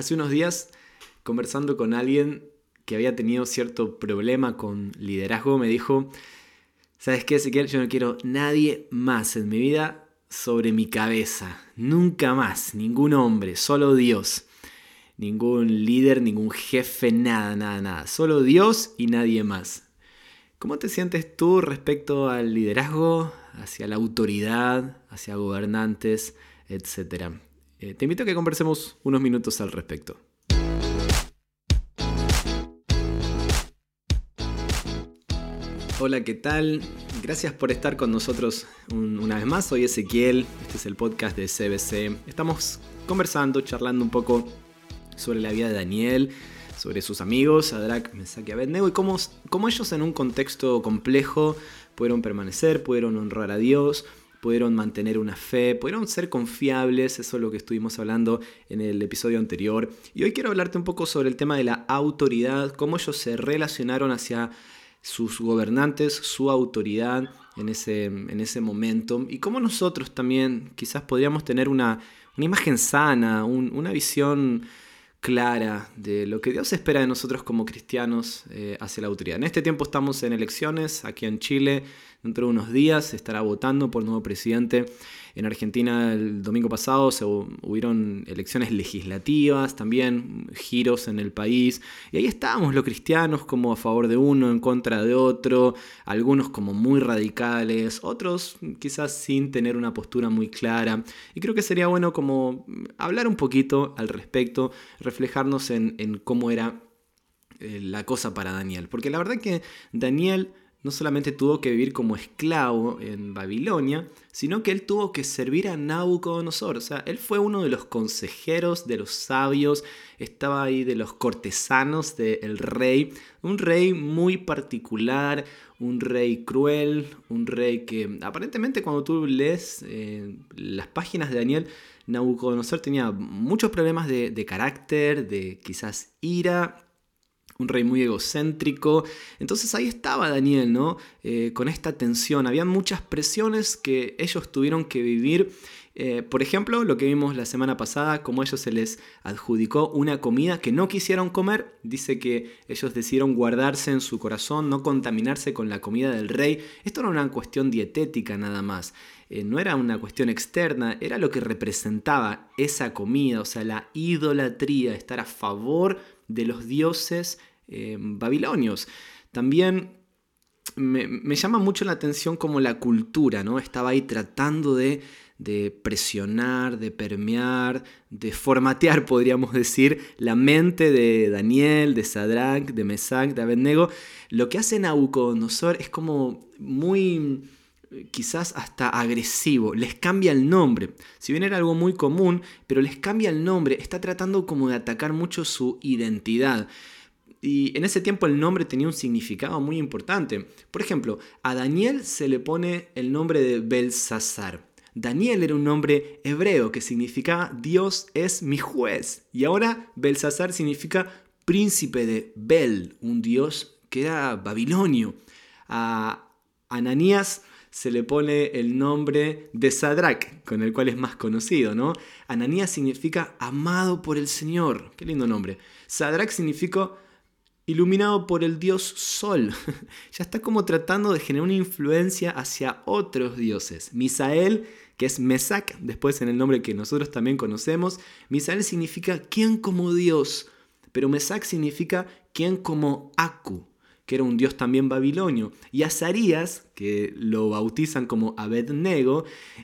Hace unos días, conversando con alguien que había tenido cierto problema con liderazgo, me dijo, ¿sabes qué, Ezequiel? Yo no quiero nadie más en mi vida sobre mi cabeza. Nunca más, ningún hombre, solo Dios. Ningún líder, ningún jefe, nada, nada, nada. Solo Dios y nadie más. ¿Cómo te sientes tú respecto al liderazgo, hacia la autoridad, hacia gobernantes, etcétera? Eh, te invito a que conversemos unos minutos al respecto. Hola, ¿qué tal? Gracias por estar con nosotros una vez más. Soy Ezequiel, este es el podcast de CBC. Estamos conversando, charlando un poco sobre la vida de Daniel, sobre sus amigos, Adrak, Mesach y Abednego, y cómo, cómo ellos en un contexto complejo pudieron permanecer, pudieron honrar a Dios, pudieron mantener una fe, pudieron ser confiables, eso es lo que estuvimos hablando en el episodio anterior. Y hoy quiero hablarte un poco sobre el tema de la autoridad, cómo ellos se relacionaron hacia sus gobernantes, su autoridad en ese, en ese momento y cómo nosotros también quizás podríamos tener una, imagen sana, una visión clara de lo que Dios espera de nosotros como cristianos eh, hacia la autoridad. En este tiempo estamos en elecciones aquí en Chile, dentro de unos días se estará votando por nuevo presidente. En Argentina el domingo pasado se hubieron elecciones legislativas, también giros en el país. Y ahí estábamos los cristianos como a favor de uno, en contra de otro, algunos como muy radicales, otros quizás sin tener una postura muy clara. Y creo que sería bueno como hablar un poquito al respecto, reflejarnos en, cómo era eh, la cosa para Daniel. Porque la verdad que Daniel no solamente tuvo que vivir como esclavo en Babilonia, sino que él tuvo que servir a Nabucodonosor. O sea, él fue uno de los consejeros, de los sabios, estaba ahí de los cortesanos del rey. Un rey muy particular, un rey cruel, un rey que aparentemente cuando tú lees eh, las páginas de Daniel, Nabucodonosor tenía muchos problemas de, de carácter, de quizás ira un rey muy egocéntrico. Entonces ahí estaba Daniel, ¿no? Eh, con esta tensión. Había muchas presiones que ellos tuvieron que vivir. Eh, por ejemplo, lo que vimos la semana pasada, como ellos se les adjudicó una comida que no quisieron comer, dice que ellos decidieron guardarse en su corazón, no contaminarse con la comida del rey. Esto no era una cuestión dietética nada más, eh, no era una cuestión externa, era lo que representaba esa comida, o sea, la idolatría, estar a favor de los dioses eh, babilonios. También me, llama mucho la atención como la cultura, ¿no? Estaba ahí tratando de, presionar, de permear, de formatear, podríamos decir, la mente de Daniel, de Sadrach, de Mesach, de Abednego. Lo que hace Nabucodonosor es como muy quizás hasta agresivo, les cambia el nombre. Si bien era algo muy común, pero les cambia el nombre, está tratando como de atacar mucho su identidad. Y en ese tiempo el nombre tenía un significado muy importante. Por ejemplo, a Daniel se le pone el nombre de Belsasar. Daniel era un nombre hebreo que significaba Dios es mi juez. Y ahora Belsasar significa príncipe de Bel, un dios que era babilonio. A Ananías se le pone el nombre de Sadrach, con el cual es más conocido, ¿no? Ananías significa amado por el Señor. Qué lindo nombre. Sadrach significa iluminado por el dios Sol. ya está como tratando de generar una influencia hacia otros dioses. Misael, que es Mesac, después en el nombre que nosotros también conocemos. Misael significa quien como Dios, pero Mesac significa quien como Aku que era un dios también babilonio. Y Azarías, que lo bautizan como Abednego,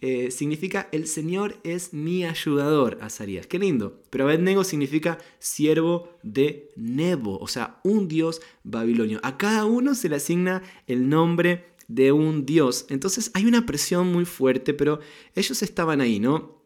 eh, significa el Señor es mi ayudador, Azarías. Qué lindo. Pero Abednego significa siervo de Nebo, o sea, un dios babilonio. A cada uno se le asigna el nombre de un dios. Entonces hay una presión muy fuerte, pero ellos estaban ahí, ¿no?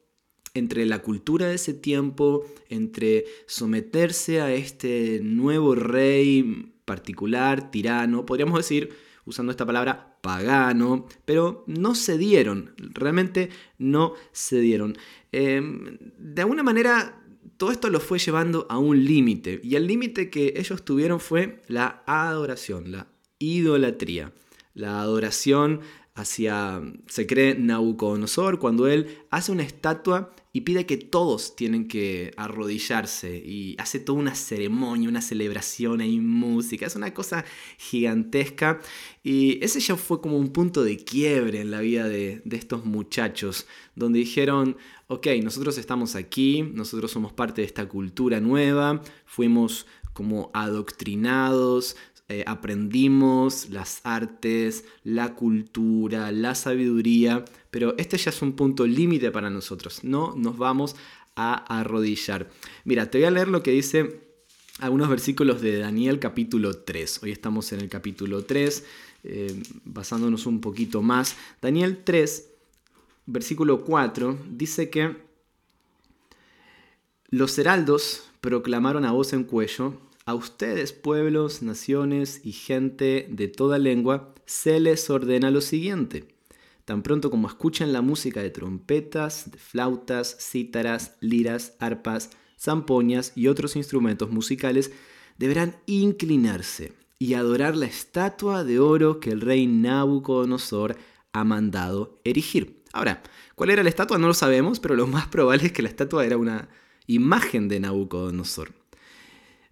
entre la cultura de ese tiempo, entre someterse a este nuevo rey particular, tirano, podríamos decir, usando esta palabra, pagano, pero no se dieron, realmente no se dieron. Em, de alguna manera, todo esto lo fue llevando a un límite, y el límite que ellos tuvieron fue la adoración, la idolatría, la adoración hacia, se cree Nabucodonosor, cuando él hace una estatua y pide que todos tienen que arrodillarse y hace toda una ceremonia, una celebración, hay música, es una cosa gigantesca. Y ese ya fue como un punto de quiebre en la vida de, de estos muchachos, donde dijeron, ok, nosotros estamos aquí, nosotros somos parte de esta cultura nueva, fuimos como adoctrinados, eh, aprendimos las artes, la cultura, la sabiduría, pero este ya es un punto límite para nosotros, no nos vamos a arrodillar. Mira, te voy a leer lo que dice algunos versículos de Daniel capítulo 3. Hoy estamos en el capítulo 3, eh, basándonos un poquito más. Daniel 3, versículo 4, dice que los heraldos proclamaron a voz en cuello, a ustedes, pueblos, naciones y gente de toda lengua, se les ordena lo siguiente. Tan pronto como escuchen la música de trompetas, de flautas, cítaras, liras, arpas, zampoñas y otros instrumentos musicales, deberán inclinarse y adorar la estatua de oro que el rey Nabucodonosor ha mandado erigir. Ahora, ¿cuál era la estatua? No lo sabemos, pero lo más probable es que la estatua era una imagen de Nabucodonosor.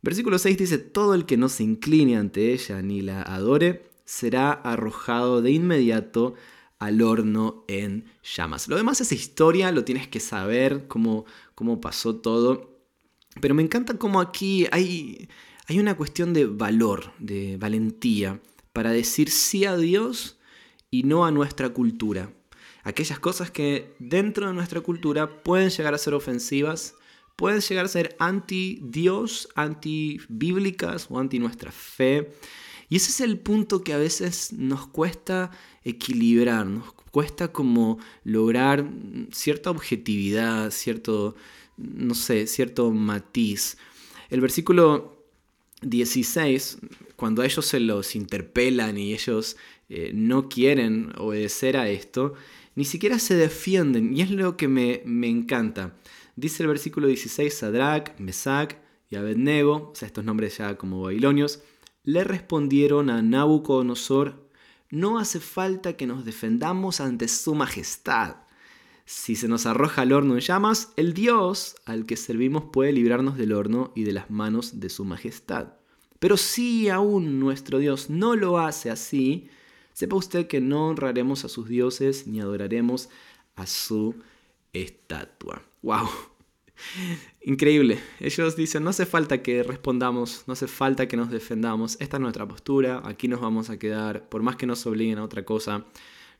Versículo 6 dice, todo el que no se incline ante ella ni la adore, será arrojado de inmediato al horno en llamas. Lo demás es historia, lo tienes que saber cómo, cómo pasó todo. Pero me encanta cómo aquí hay, hay una cuestión de valor, de valentía, para decir sí a Dios y no a nuestra cultura. Aquellas cosas que dentro de nuestra cultura pueden llegar a ser ofensivas, pueden llegar a ser anti-Dios, anti-bíblicas o anti nuestra fe. Y ese es el punto que a veces nos cuesta equilibrar, nos cuesta como lograr cierta objetividad, cierto, no sé, cierto matiz. El versículo 16, cuando a ellos se los interpelan y ellos eh, no quieren obedecer a esto, ni siquiera se defienden. Y es lo que me, me encanta. Dice el versículo 16, Sadrach, Mesach y Abednego, o sea, estos nombres ya como babilonios, le respondieron a Nabucodonosor, no hace falta que nos defendamos ante su majestad. Si se nos arroja al horno en llamas, el Dios al que servimos puede librarnos del horno y de las manos de su majestad. Pero si aún nuestro Dios no lo hace así, sepa usted que no honraremos a sus dioses ni adoraremos a su estatua. ¡Wow! Increíble. Ellos dicen, no hace falta que respondamos, no hace falta que nos defendamos. Esta es nuestra postura, aquí nos vamos a quedar, por más que nos obliguen a otra cosa,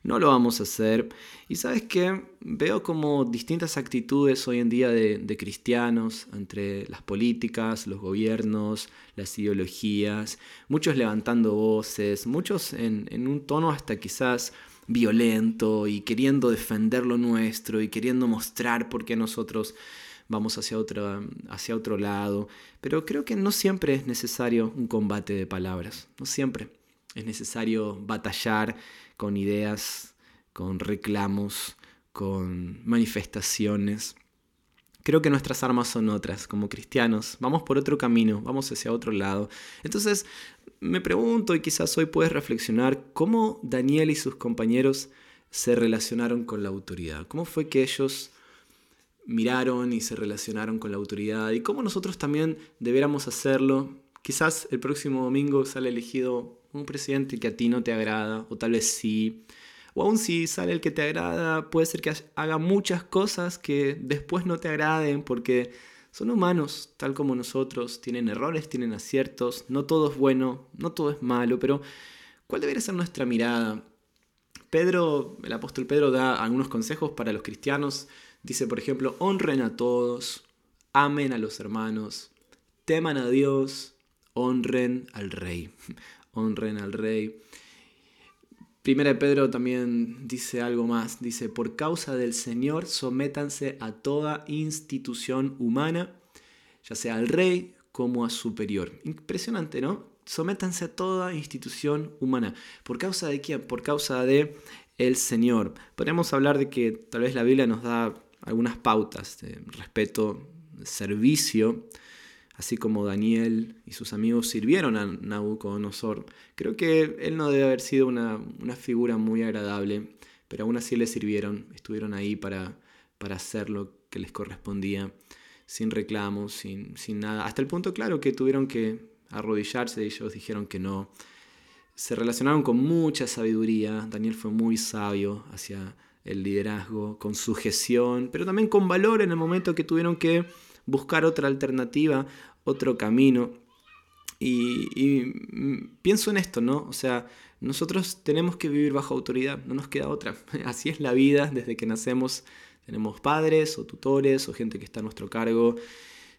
no lo vamos a hacer. Y sabes qué, veo como distintas actitudes hoy en día de, cristianos entre las políticas, los gobiernos, las ideologías, muchos levantando voces, muchos en un tono hasta quizás violento y queriendo defender lo nuestro y queriendo mostrar por qué nosotros vamos hacia otro, hacia otro lado. Pero creo que no siempre es necesario un combate de palabras, no siempre es necesario batallar con ideas, con reclamos, con manifestaciones. Creo que nuestras armas son otras, como cristianos. Vamos por otro camino, vamos hacia otro lado. Entonces, me pregunto, y quizás hoy puedes reflexionar, cómo Daniel y sus compañeros se relacionaron con la autoridad. ¿Cómo fue que ellos miraron y se relacionaron con la autoridad? Y cómo nosotros también deberíamos hacerlo. Quizás el próximo domingo sale elegido un presidente que a ti no te agrada, o tal vez sí. O aún si sale el que te agrada, puede ser que haga muchas cosas que después no te agraden porque son humanos, tal como nosotros, tienen errores, tienen aciertos, no todo es bueno, no todo es malo, pero ¿cuál debería ser nuestra mirada? Pedro, el apóstol Pedro da algunos consejos para los cristianos. Dice, por ejemplo, honren a todos, amen a los hermanos, teman a Dios, honren al rey, honren al rey. Primera de Pedro también dice algo más, dice, por causa del Señor sométanse a toda institución humana, ya sea al rey como a superior. Impresionante, ¿no? Sométanse a toda institución humana. ¿Por causa de quién? Por causa de el Señor. Podríamos hablar de que tal vez la Biblia nos da algunas pautas de respeto, servicio así como Daniel y sus amigos sirvieron a Nabucodonosor. Creo que él no debe haber sido una, figura muy agradable, pero aún así le sirvieron, estuvieron ahí para, para hacer lo que les correspondía, sin reclamos, sin, sin nada. Hasta el punto claro que tuvieron que arrodillarse, ellos dijeron que no. Se relacionaron con mucha sabiduría, Daniel fue muy sabio hacia el liderazgo, con sujeción, pero también con valor en el momento que tuvieron que buscar otra alternativa, otro camino. Y, pienso en esto, ¿no? O sea, nosotros tenemos que vivir bajo autoridad, no nos queda otra. Así es la vida desde que nacemos. Tenemos padres o tutores o gente que está a nuestro cargo.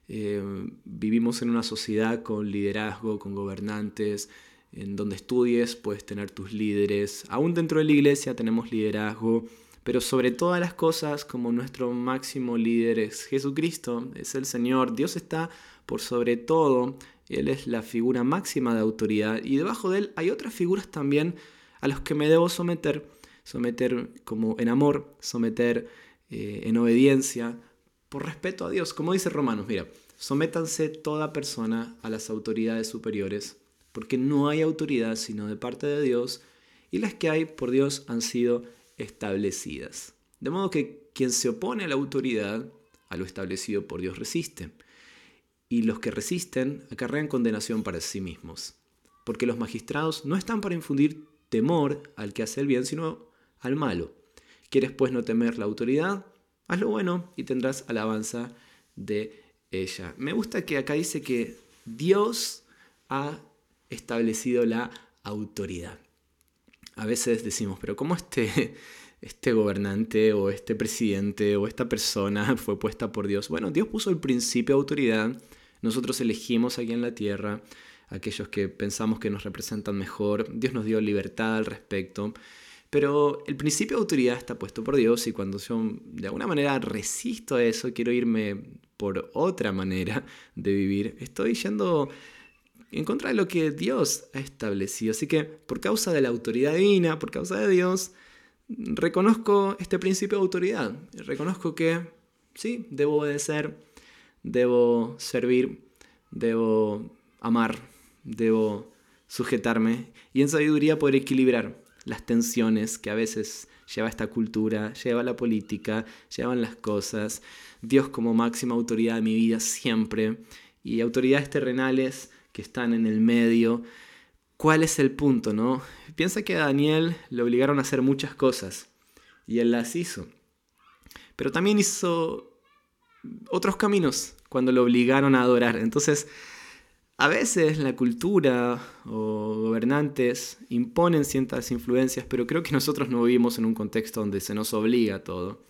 Eh, vivimos en una sociedad con liderazgo, con gobernantes. En donde estudies puedes tener tus líderes. Aún dentro de la iglesia tenemos liderazgo. Pero sobre todas las cosas, como nuestro máximo líder es Jesucristo, es el Señor, Dios está por sobre todo, Él es la figura máxima de autoridad y debajo de Él hay otras figuras también a las que me debo someter, someter como en amor, someter eh, en obediencia, por respeto a Dios, como dice Romanos, mira, sométanse toda persona a las autoridades superiores, porque no hay autoridad sino de parte de Dios, y las que hay por Dios han sido establecidas. De modo que quien se opone a la autoridad, a lo establecido por Dios, resiste. Y los que resisten acarrean condenación para sí mismos. Porque los magistrados no están para infundir temor al que hace el bien, sino al malo. ¿Quieres pues no temer la autoridad? Haz lo bueno y tendrás alabanza de ella. Me gusta que acá dice que Dios ha establecido la autoridad a veces decimos, pero ¿cómo este, este gobernante o este presidente o esta persona fue puesta por Dios? Bueno, Dios puso el principio de autoridad, nosotros elegimos aquí en la tierra aquellos que pensamos que nos representan mejor, Dios nos dio libertad al respecto, pero el principio de autoridad está puesto por Dios y cuando yo de alguna manera resisto a eso, quiero irme por otra manera de vivir, estoy yendo en contra de lo que Dios ha establecido. Así que por causa de la autoridad divina, por causa de Dios, reconozco este principio de autoridad. Reconozco que sí, debo obedecer, debo servir, debo amar, debo sujetarme y en sabiduría poder equilibrar las tensiones que a veces lleva esta cultura, lleva la política, llevan las cosas. Dios como máxima autoridad de mi vida siempre y autoridades terrenales que están en el medio. ¿Cuál es el punto, no? Piensa que a Daniel le obligaron a hacer muchas cosas y él las hizo. Pero también hizo otros caminos cuando lo obligaron a adorar. Entonces, a veces la cultura o gobernantes imponen ciertas influencias, pero creo que nosotros no vivimos en un contexto donde se nos obliga a todo.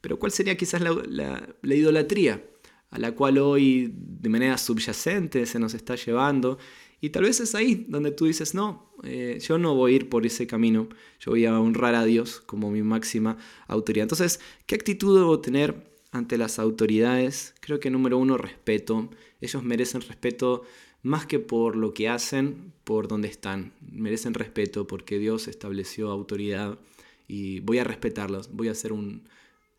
Pero ¿cuál sería quizás la, la idolatría? A la cual hoy de manera subyacente se nos está llevando. Y tal vez es ahí donde tú dices, no, eh, yo no voy a ir por ese camino, yo voy a honrar a Dios como mi máxima autoridad. Entonces, ¿qué actitud debo tener ante las autoridades? Creo que número uno, respeto. Ellos merecen respeto más que por lo que hacen, por donde están. Merecen respeto porque Dios estableció autoridad y voy a respetarlos, voy a ser un,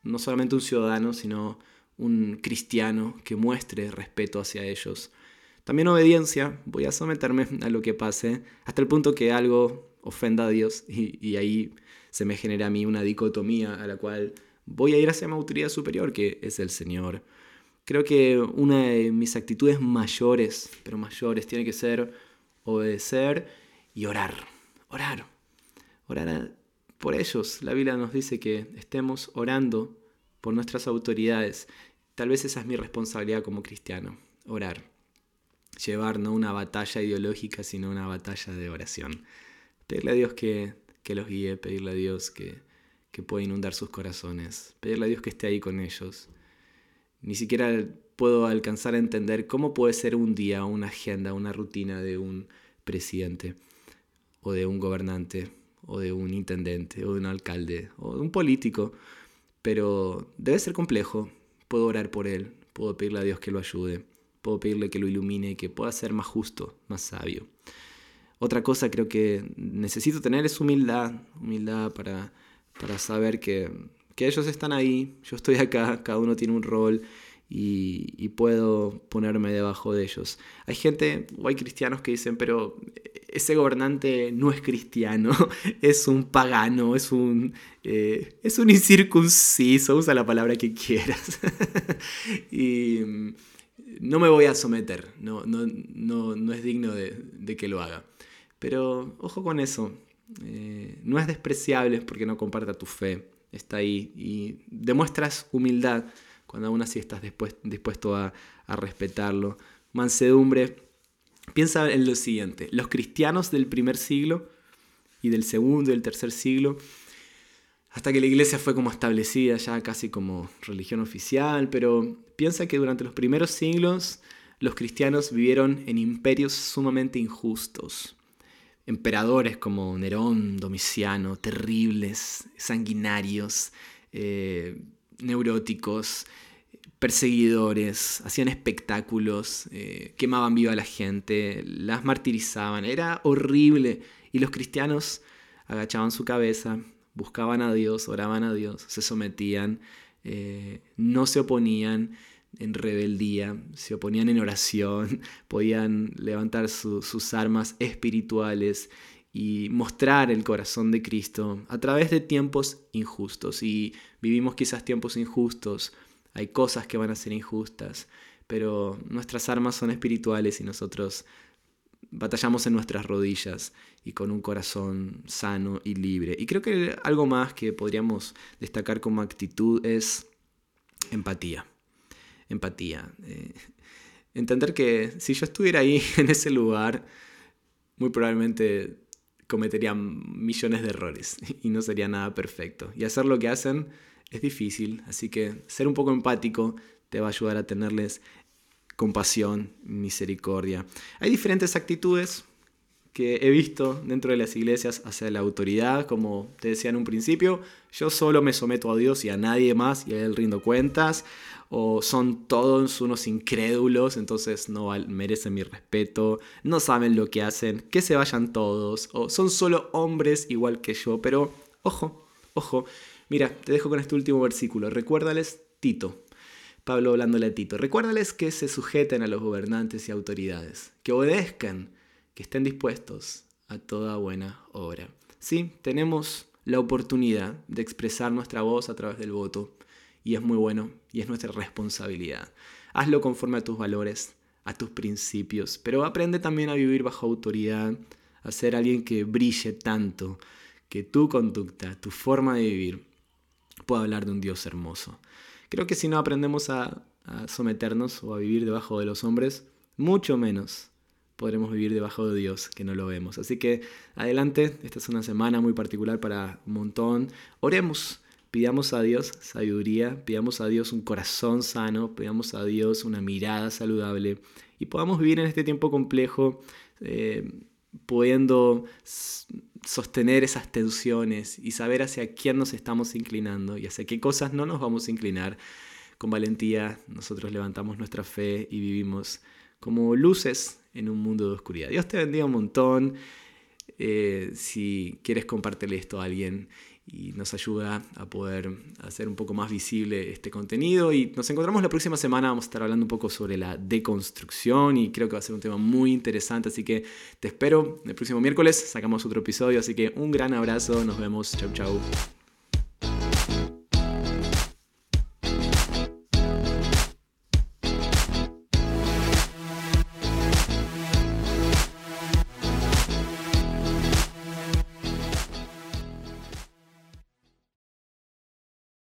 no solamente un ciudadano, sino un cristiano que muestre respeto hacia ellos. También obediencia, voy a someterme a lo que pase, hasta el punto que algo ofenda a Dios y, ahí se me genera a mí una dicotomía a la cual voy a ir hacia mi autoridad superior, que es el Señor. Creo que una de mis actitudes mayores, pero mayores, tiene que ser obedecer y orar. Orar. Orar por ellos. La Biblia nos dice que estemos orando por nuestras autoridades. Tal vez esa es mi responsabilidad como cristiano, orar. Llevar no una batalla ideológica, sino una batalla de oración. Pedirle a Dios que, los guíe, pedirle a Dios que, que pueda inundar sus corazones, pedirle a Dios que esté ahí con ellos. Ni siquiera puedo alcanzar a entender cómo puede ser un día, una agenda, una rutina de un presidente, o de un gobernante, o de un intendente, o de un alcalde, o de un político, pero debe ser complejo, puedo orar por él, puedo pedirle a Dios que lo ayude, puedo pedirle que lo ilumine, que pueda ser más justo, más sabio. Otra cosa creo que necesito tener es humildad, humildad para, para saber que, que ellos están ahí, yo estoy acá, cada uno tiene un rol y, puedo ponerme debajo de ellos. Hay gente, o hay cristianos que dicen, pero ese gobernante no es cristiano, es un pagano, es un, eh, es un incircunciso, usa la palabra que quieras. y mm, no me voy a someter, no, no, es digno de, que lo haga. Pero ojo con eso, eh, no es despreciable porque no comparta tu fe, está ahí y demuestras humildad cuando aún así estás dispuesto a, respetarlo. Mansedumbre, piensa en lo siguiente, los cristianos del primer siglo y del segundo y del tercer siglo, hasta que la iglesia fue como establecida ya casi como religión oficial, pero piensa que durante los primeros siglos los cristianos vivieron en imperios sumamente injustos. Emperadores como Nerón, Domiciano, terribles, sanguinarios, eh, neuróticos, perseguidores, hacían espectáculos, eh, quemaban viva a la gente, las martirizaban, era horrible. Y los cristianos agachaban su cabeza, buscaban a Dios, oraban a Dios, se sometían, eh, no se oponían en rebeldía, se oponían en oración, podían levantar sus armas espirituales y mostrar el corazón de Cristo a través de tiempos injustos. Y vivimos quizás tiempos injustos, hay cosas que van a ser injustas, pero nuestras armas son espirituales y nosotros batallamos en nuestras rodillas y con un corazón sano y libre. Y creo que algo más que podríamos destacar como actitud es empatía. Empatía. Eh, entender que si yo estuviera ahí en ese lugar, muy probablemente cometerían millones de errores y no sería nada perfecto. Y hacer lo que hacen es difícil, así que ser un poco empático te va a ayudar a tenerles compasión, misericordia. Hay diferentes actitudes que he visto dentro de las iglesias hacia la autoridad, como te decía en un principio, yo solo me someto a Dios y a nadie más y a Él rindo cuentas, o son todos unos incrédulos, entonces no merecen mi respeto, no saben lo que hacen, que se vayan todos, o son solo hombres igual que yo, pero ojo, ojo, mira, te dejo con este último versículo, recuérdales Tito, Pablo hablándole a Tito, recuérdales que se sujeten a los gobernantes y autoridades, que obedezcan, que estén dispuestos a toda buena obra. Sí, tenemos la oportunidad de expresar nuestra voz a través del voto y es muy bueno y es nuestra responsabilidad. Hazlo conforme a tus valores, a tus principios, pero aprende también a vivir bajo autoridad, a ser alguien que brille tanto, que tu conducta, tu forma de vivir pueda hablar de un Dios hermoso. Creo que si no aprendemos a, a someternos o a vivir debajo de los hombres, mucho menos podremos vivir debajo de Dios, que no lo vemos. Así que adelante, esta es una semana muy particular para un montón. Oremos, pidamos a Dios sabiduría, pidamos a Dios un corazón sano, pidamos a Dios una mirada saludable y podamos vivir en este tiempo complejo. Eh, pudiendo sostener esas tensiones y saber hacia quién nos estamos inclinando y hacia qué cosas no nos vamos a inclinar. Con valentía nosotros levantamos nuestra fe y vivimos como luces en un mundo de oscuridad. Dios te bendiga un montón. Eh, si quieres compartirle esto a alguien y nos ayuda a poder hacer un poco más visible este contenido. Y nos encontramos la próxima semana, vamos a estar hablando un poco sobre la deconstrucción y creo que va a ser un tema muy interesante, así que te espero el próximo miércoles, sacamos otro episodio, así que un gran abrazo, nos vemos, chau chau.